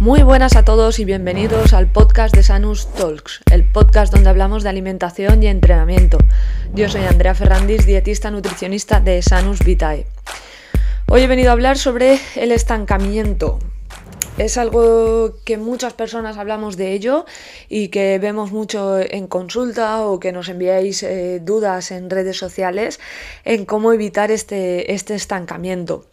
Muy buenas a todos y bienvenidos al podcast de Sanus Talks, el podcast donde hablamos de alimentación y entrenamiento. Yo soy Andrea Ferrandis, dietista nutricionista de Sanus Vitae. Hoy he venido a hablar sobre el estancamiento. Es algo que muchas personas hablamos de ello y que vemos mucho en consulta o que nos enviáis eh, dudas en redes sociales en cómo evitar este, este estancamiento.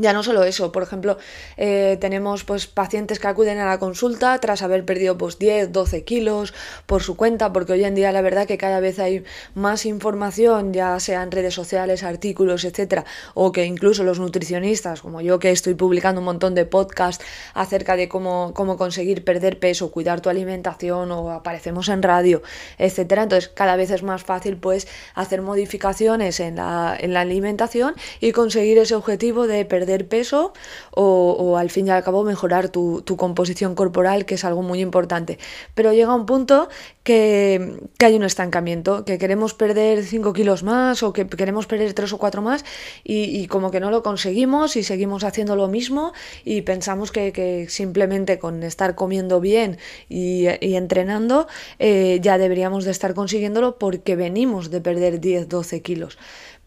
Ya no solo eso, por ejemplo, eh, tenemos pues pacientes que acuden a la consulta tras haber perdido pues 10, 12 kilos por su cuenta, porque hoy en día la verdad que cada vez hay más información, ya sea en redes sociales, artículos, etcétera, o que incluso los nutricionistas, como yo que estoy publicando un montón de podcasts acerca de cómo, cómo conseguir perder peso, cuidar tu alimentación, o aparecemos en radio, etcétera. Entonces cada vez es más fácil pues hacer modificaciones en la, en la alimentación y conseguir ese objetivo de perder peso o, al fin y al cabo mejorar tu, composición corporal, que es algo muy importante. Pero llega un punto que, hay un estancamiento, que queremos perder 5 kilos más o que queremos perder 3 o 4 más y, como que no lo conseguimos y seguimos haciendo lo mismo y pensamos que, simplemente con estar comiendo bien y, entrenando eh, ya deberíamos de estar consiguiéndolo porque venimos de perder 10-12 kilos.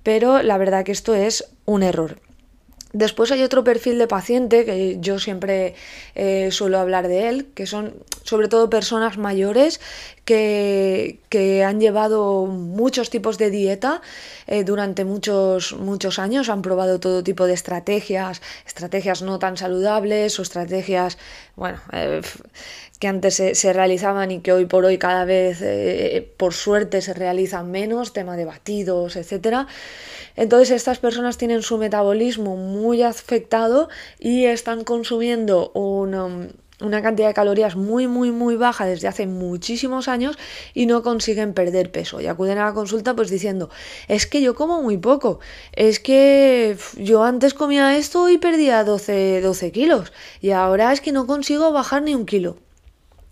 Pero la verdad que esto es un error. Después hay otro perfil de paciente que yo siempre eh, suelo hablar de él, que son sobre todo personas mayores que, han llevado muchos tipos de dieta eh, durante muchos, muchos años, han probado todo tipo de estrategias, estrategias no tan saludables o estrategias, bueno, eh, que antes se, realizaban y que hoy por hoy cada vez, por suerte, se realizan menos, tema de batidos, etcétera. Entonces estas personas tienen su metabolismo muy afectado y están consumiendo una, cantidad de calorías muy, muy, muy baja desde hace muchísimos años y no consiguen perder peso. Y acuden a la consulta pues diciendo, es que yo como muy poco, es que yo antes comía esto y perdía 12, 12 kilos y ahora es que no consigo bajar ni un kilo.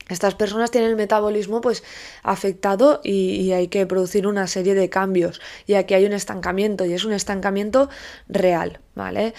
Estas personas tienen el metabolismo pues afectado y, hay que producir una serie de cambios y aquí hay un estancamiento y es un estancamiento real, ¿vale?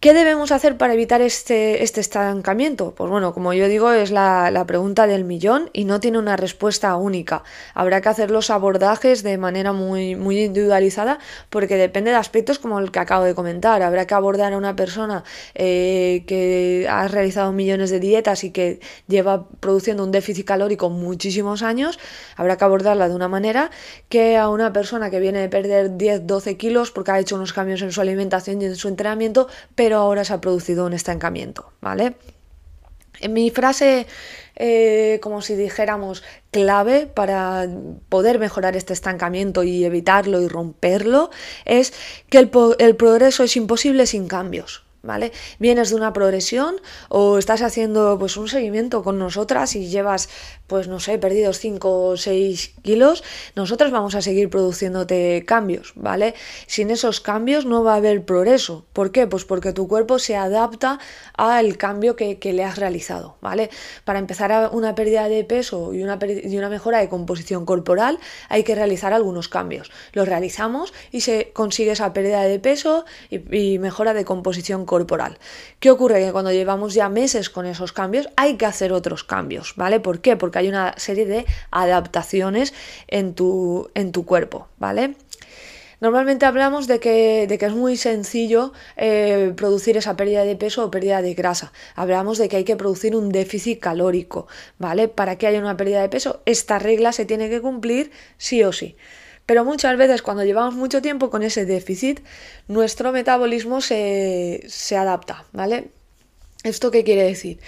¿Qué debemos hacer para evitar este, este estancamiento? Pues bueno, como yo digo, es la, pregunta del millón y no tiene una respuesta única. Habrá que hacer los abordajes de manera muy, muy individualizada porque depende de aspectos como el que acabo de comentar. Habrá que abordar a una persona eh, que ha realizado millones de dietas y que lleva produciendo un déficit calórico muchísimos años. Habrá que abordarla de una manera que a una persona que viene de perder 10-12 kilos porque ha hecho unos cambios en su alimentación y en su entrenamiento, ahora se ha producido un estancamiento, ¿vale? En mi frase, eh, como si dijéramos, clave para poder mejorar este estancamiento y evitarlo y romperlo, es que el, el progreso es imposible sin cambios. ¿vale? Vienes de una progresión o estás haciendo pues un seguimiento con nosotras y llevas pues no sé, perdidos 5 o 6 kilos, nosotros vamos a seguir produciéndote cambios, ¿vale? Sin esos cambios no va a haber progreso. ¿Por qué? Pues porque tu cuerpo se adapta al cambio que, le has realizado, ¿vale? Para empezar una pérdida de peso y una, y una mejora de composición corporal hay que realizar algunos cambios. Los realizamos y se consigue esa pérdida de peso y, y mejora de composición corporal. ¿Qué ocurre? Que cuando llevamos ya meses con esos cambios hay que hacer otros cambios, ¿vale? ¿Por qué? Porque hay una serie de adaptaciones en tu, en tu cuerpo, ¿vale? Normalmente hablamos de que, de que, es muy sencillo eh, producir esa pérdida de peso o pérdida de grasa. Hablamos de que hay que producir un déficit calórico, ¿vale? Para que haya una pérdida de peso, esta regla se tiene que cumplir sí o sí. Pero muchas veces cuando llevamos mucho tiempo con ese déficit, nuestro metabolismo se, se adapta, ¿vale? ¿Esto qué quiere decir?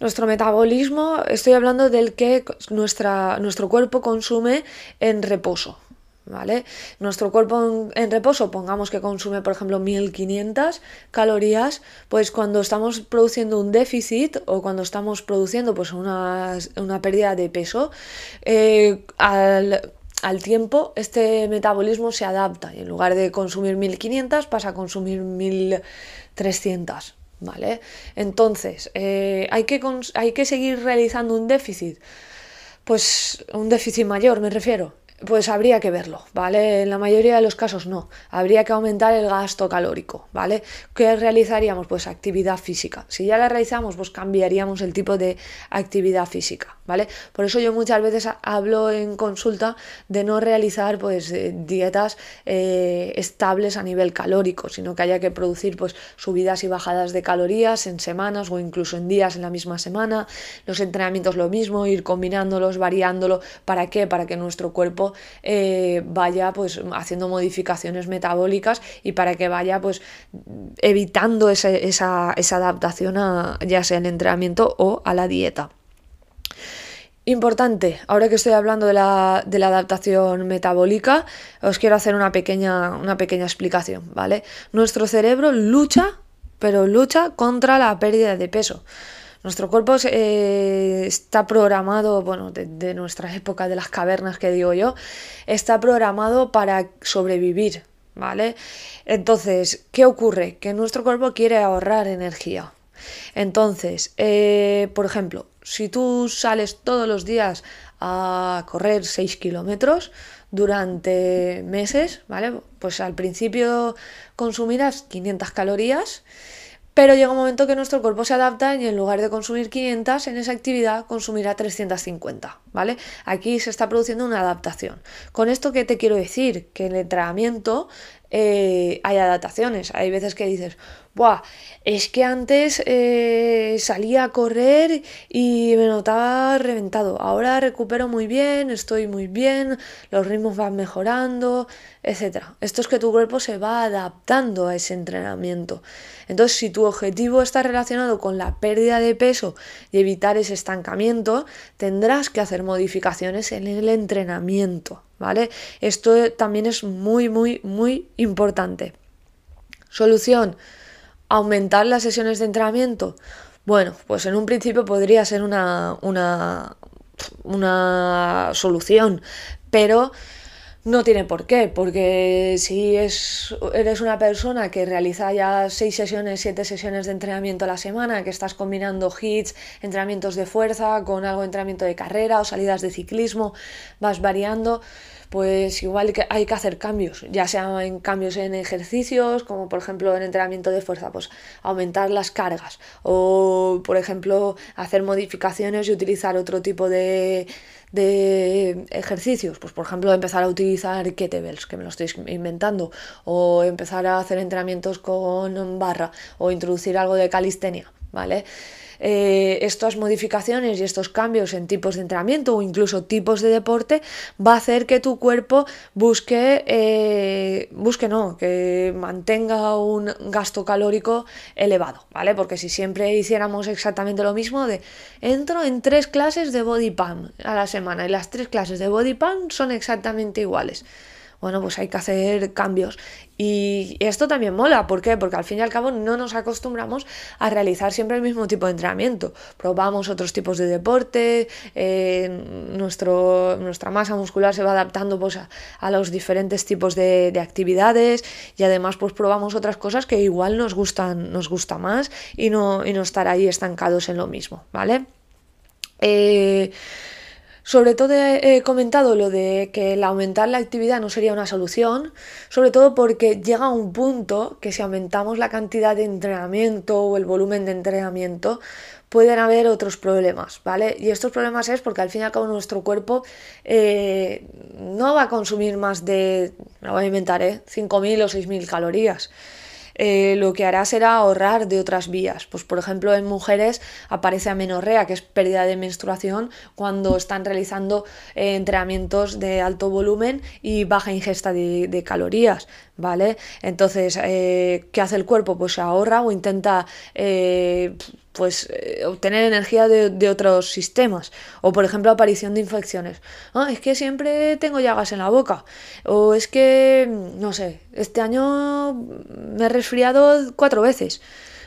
Nuestro metabolismo, estoy hablando del que nuestra, nuestro cuerpo consume en reposo. ¿Vale? Nuestro cuerpo en, reposo, pongamos que consume, por ejemplo, 1500 calorías, pues cuando estamos produciendo un déficit o cuando estamos produciendo pues una, pérdida de peso, eh, al, al tiempo este metabolismo se adapta y en lugar de consumir 1500 pasa a consumir 1300. ¿Vale? Entonces, eh, ¿hay, que ¿hay que seguir realizando un déficit? Pues un déficit mayor, me refiero. Pues habría que verlo, ¿vale? En la mayoría de los casos no. Habría que aumentar el gasto calórico, ¿vale? ¿Qué realizaríamos? Pues actividad física. Si ya la realizamos, pues cambiaríamos el tipo de actividad física, ¿vale? Por eso yo muchas veces hablo en consulta de no realizar pues eh, dietas eh, estables a nivel calórico, sino que haya que producir pues subidas y bajadas de calorías en semanas o incluso en días en la misma semana. Los entrenamientos lo mismo, ir combinándolos, variándolo. ¿Para qué? Para que nuestro cuerpo eh, vaya pues haciendo modificaciones metabólicas y para que vaya pues evitando esa, adaptación a ya sea el entrenamiento o a la dieta. Importante, ahora que estoy hablando de la, de la, adaptación metabólica, os quiero hacer una pequeña, una pequeña explicación, ¿vale? Nuestro cerebro lucha, pero lucha contra la pérdida de peso. Nuestro cuerpo eh, está programado, bueno, de, nuestra época de las cavernas que digo yo, está programado para sobrevivir, ¿vale? Entonces, ¿qué ocurre? Que nuestro cuerpo quiere ahorrar energía. Entonces, eh, por ejemplo, si tú sales todos los días a correr 6 kilómetros durante meses, ¿vale? Pues al principio consumirás 500 calorías pero llega un momento que nuestro cuerpo se adapta y en lugar de consumir 500 en esa actividad consumirá 350, ¿vale? Aquí se está produciendo una adaptación. Con esto, ¿qué te quiero decir? Que el entrenamiento eh, hay adaptaciones. Hay veces que dices, Buah, es que antes eh, salía a correr y me notaba reventado. Ahora recupero muy bien, estoy muy bien, los ritmos van mejorando, etc. Esto es que tu cuerpo se va adaptando a ese entrenamiento. Entonces, si tu objetivo está relacionado con la pérdida de peso y evitar ese estancamiento, tendrás que hacer modificaciones en el entrenamiento. ¿Vale? Esto también es muy, muy, muy importante. Solución, aumentar las sesiones de entrenamiento. Bueno, pues en un principio podría ser una, una, una solución, pero no tiene por qué, porque si es, eres una persona que realiza ya seis sesiones, siete sesiones de entrenamiento a la semana, que estás combinando hits, entrenamientos de fuerza con algo de entrenamiento de carrera o salidas de ciclismo, vas variando, pues igual que hay que hacer cambios, ya sea en cambios en ejercicios, como por ejemplo en entrenamiento de fuerza, pues aumentar las cargas o por ejemplo hacer modificaciones y utilizar otro tipo de, de ejercicios, pues por ejemplo empezar a utilizar kettlebells, que me lo estoy inventando, o empezar a hacer entrenamientos con barra o introducir algo de calistenia, ¿vale? Eh, estas modificaciones y estos cambios en tipos de entrenamiento o incluso tipos de deporte va a hacer que tu cuerpo busque, eh, busque no, que mantenga un gasto calórico elevado, ¿vale? Porque si siempre hiciéramos exactamente lo mismo de entro en tres clases de body pump a la semana y las tres clases de body pump son exactamente iguales bueno, pues hay que hacer cambios. Y esto también mola, ¿por qué? Porque al fin y al cabo no nos acostumbramos a realizar siempre el mismo tipo de entrenamiento. Probamos otros tipos de deporte, eh, nuestra masa muscular se va adaptando pues, a, los diferentes tipos de, actividades y además pues probamos otras cosas que igual nos gustan, nos gusta más y no, y no estar ahí estancados en lo mismo, ¿vale? Eh, sobre todo he comentado lo de que el aumentar la actividad no sería una solución, sobre todo porque llega un punto que si aumentamos la cantidad de entrenamiento o el volumen de entrenamiento, pueden haber otros problemas, ¿vale? Y estos problemas es porque al fin y al cabo nuestro cuerpo eh, no va a consumir más de, lo voy a inventar, ¿eh? 5.000 o 6.000 calorías. Eh, lo que hará será ahorrar de otras vías. Pues por ejemplo en mujeres aparece amenorrea, que es pérdida de menstruación, cuando están realizando eh, entrenamientos de alto volumen y baja ingesta de, calorías, ¿vale? Entonces, eh, ¿qué hace el cuerpo? Pues se ahorra o intenta pues eh, obtener energía de, otros sistemas. O por ejemplo aparición de infecciones. Ah, es que siempre tengo llagas en la boca. O es que no sé este año me he resfriado cuatro veces.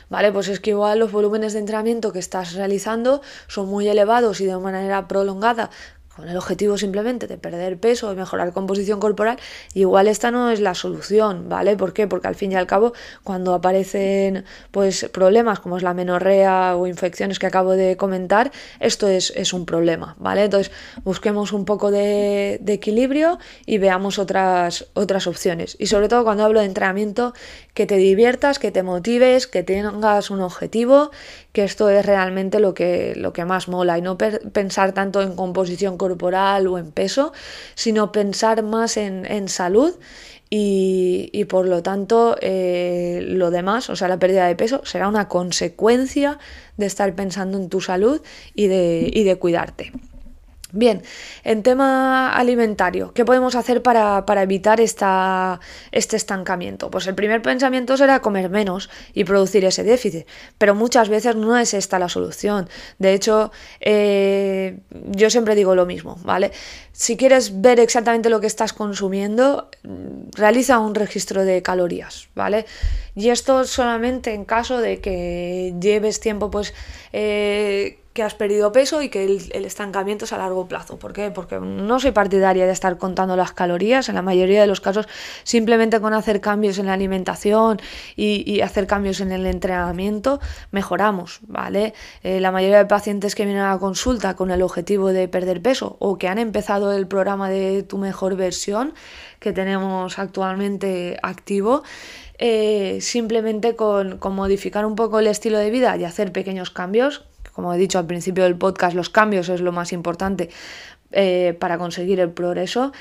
¿vale? Pues es que igual los volúmenes de entrenamiento que estás realizando son muy elevados y de manera prolongada con el objetivo simplemente de perder peso, de mejorar composición corporal, igual esta no es la solución, ¿vale? ¿Por qué? Porque al fin y al cabo, cuando aparecen pues problemas como es la menorrea o infecciones que acabo de comentar, esto es, un problema, ¿vale? Entonces, busquemos un poco de, de, equilibrio y veamos otras, otras opciones. Y sobre todo cuando hablo de entrenamiento, que te diviertas, que te motives, que tengas un objetivo, que esto es realmente lo que, lo que más mola y no pensar tanto en composición corporal o en peso, sino pensar más en, salud y, por lo tanto eh, lo demás, o sea, la pérdida de peso, será una consecuencia de estar pensando en tu salud y de, y de cuidarte. Bien, en tema alimentario, ¿qué podemos hacer para, evitar esta, este estancamiento? Pues el primer pensamiento será comer menos y producir ese déficit, pero muchas veces no es esta la solución. De hecho, eh, yo siempre digo lo mismo, ¿vale? Si quieres ver exactamente lo que estás consumiendo, realiza un registro de calorías, ¿vale? Y esto solamente en caso de que lleves tiempo, pues... Eh, que has perdido peso y que el, estancamiento es a largo plazo. ¿Por qué? Porque no soy partidaria de estar contando las calorías. En la mayoría de los casos, simplemente con hacer cambios en la alimentación y, hacer cambios en el entrenamiento, mejoramos, ¿vale? Eh, la mayoría de pacientes que vienen a la consulta con el objetivo de perder peso o que han empezado el programa de tu mejor versión que tenemos actualmente activo, eh, simplemente con, con modificar un poco el estilo de vida y hacer pequeños cambios, como he dicho al principio del podcast, los cambios es lo más importante eh, para conseguir el progreso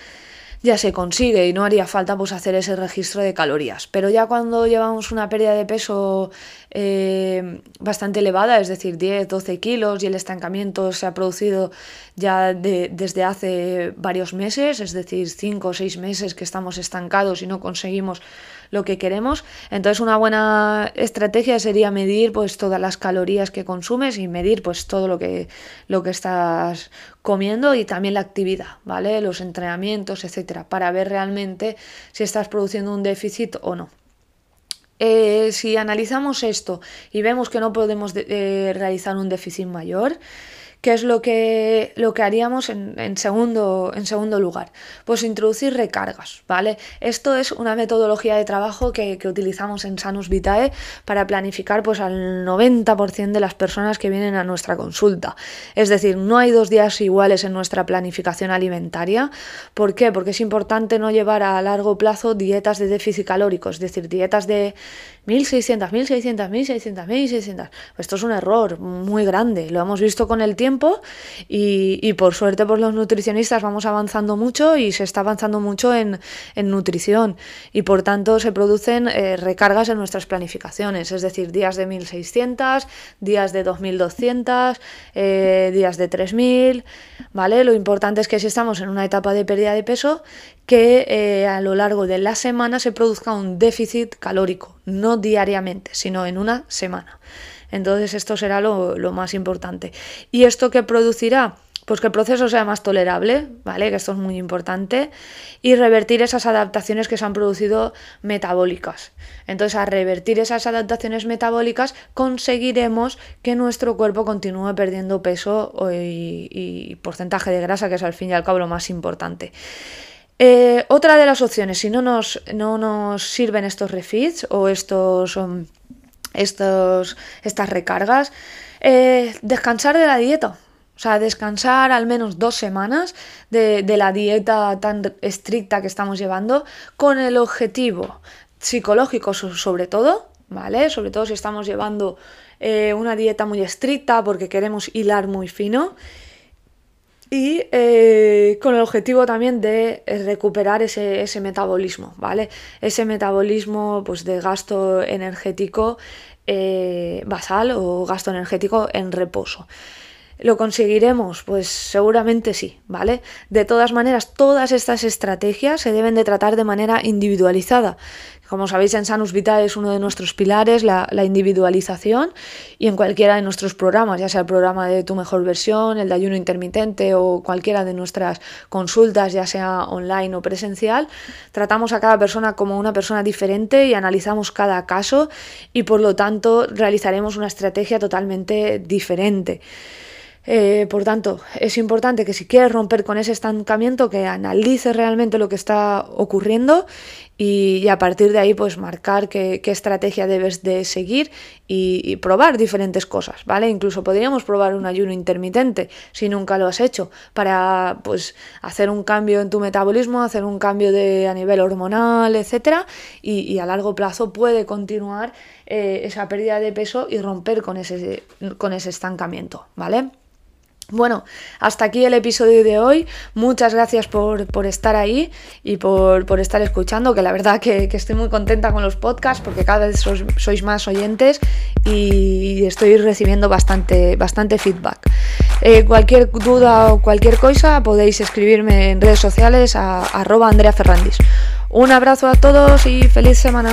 ya se consigue y no haría falta pues hacer ese registro de calorías. Pero ya cuando llevamos una pérdida de peso eh, bastante elevada, es decir, 10, 12 kilos y el estancamiento se ha producido ya desde hace varios meses, es decir, 5 o 6 meses que estamos estancados y no conseguimos lo que queremos. Entonces una buena estrategia sería medir pues todas las calorías que consumes y medir pues todo lo que, lo que estás comiendo y también la actividad, ¿vale? Los entrenamientos, etcétera, para ver realmente si estás produciendo un déficit o no. Eh, si analizamos esto y vemos que no podemos eh, realizar un déficit mayor, ¿Qué es lo que, lo que haríamos en, segundo, en segundo lugar? Pues introducir recargas, ¿vale? Esto es una metodología de trabajo que, utilizamos en Sanus Vitae para planificar pues, al 90% de las personas que vienen a nuestra consulta. Es decir, no hay dos días iguales en nuestra planificación alimentaria. ¿Por qué? Porque es importante no llevar a largo plazo dietas de déficit calórico, es decir, dietas de 1600, 1600, 1600, 1600. Esto es un error muy grande, lo hemos visto con el tiempo y, por suerte pues los nutricionistas vamos avanzando mucho y se está avanzando mucho en, nutrición y por tanto se producen eh, recargas en nuestras planificaciones, es decir, días de 1600, días de 2200, eh, días de 3000, ¿vale? Lo importante es que si estamos en una etapa de pérdida de peso, que eh, a lo largo de la semana se produzca un déficit calórico, no diariamente, sino en una semana. Entonces esto será lo, más importante. ¿Y esto qué producirá? Pues que el proceso sea más tolerable, ¿vale? Que esto es muy importante. Y revertir esas adaptaciones que se han producido metabólicas. Entonces, a revertir esas adaptaciones metabólicas, conseguiremos que nuestro cuerpo continúe perdiendo peso y, y porcentaje de grasa, que es al fin y al cabo lo más importante. Eh, otra de las opciones, si no nos, no nos sirven estos refits o estos, um, estos, estas recargas, eh, descansar de la dieta. O sea, descansar al menos dos semanas de, la dieta tan estricta que estamos llevando con el objetivo psicológico sobre todo, ¿vale? Sobre todo si estamos llevando eh, una dieta muy estricta porque queremos hilar muy fino y eh, con el objetivo también de eh, recuperar ese, metabolismo, ¿vale? Ese metabolismo pues, de gasto energético eh, basal o gasto energético en reposo. ¿Lo conseguiremos? Pues seguramente sí, ¿vale? De todas maneras, todas estas estrategias se deben de tratar de manera individualizada. Como sabéis, en Sanus Vitae es uno de nuestros pilares la, individualización y en cualquiera de nuestros programas, ya sea el programa de tu mejor versión, el de ayuno intermitente o cualquiera de nuestras consultas, ya sea online o presencial, tratamos a cada persona como una persona diferente y analizamos cada caso y por lo tanto realizaremos una estrategia totalmente diferente. Eh, por tanto, es importante que si quieres romper con ese estancamiento, que analices realmente lo que está ocurriendo y, a partir de ahí, pues marcar qué, estrategia debes de seguir y, probar diferentes cosas, ¿vale? Incluso podríamos probar un ayuno intermitente si nunca lo has hecho, para pues hacer un cambio en tu metabolismo, hacer un cambio de, a nivel hormonal, etcétera, y, a largo plazo puede continuar eh, esa pérdida de peso y romper con ese, con ese estancamiento, ¿vale? Bueno, hasta aquí el episodio de hoy. Muchas gracias por, estar ahí y por, estar escuchando, que la verdad que, estoy muy contenta con los podcasts porque cada vez sois, más oyentes y estoy recibiendo bastante, bastante feedback. Eh, cualquier duda o cualquier cosa podéis escribirme en redes sociales a arroba Andrea Ferrandis. Un abrazo a todos y feliz semana.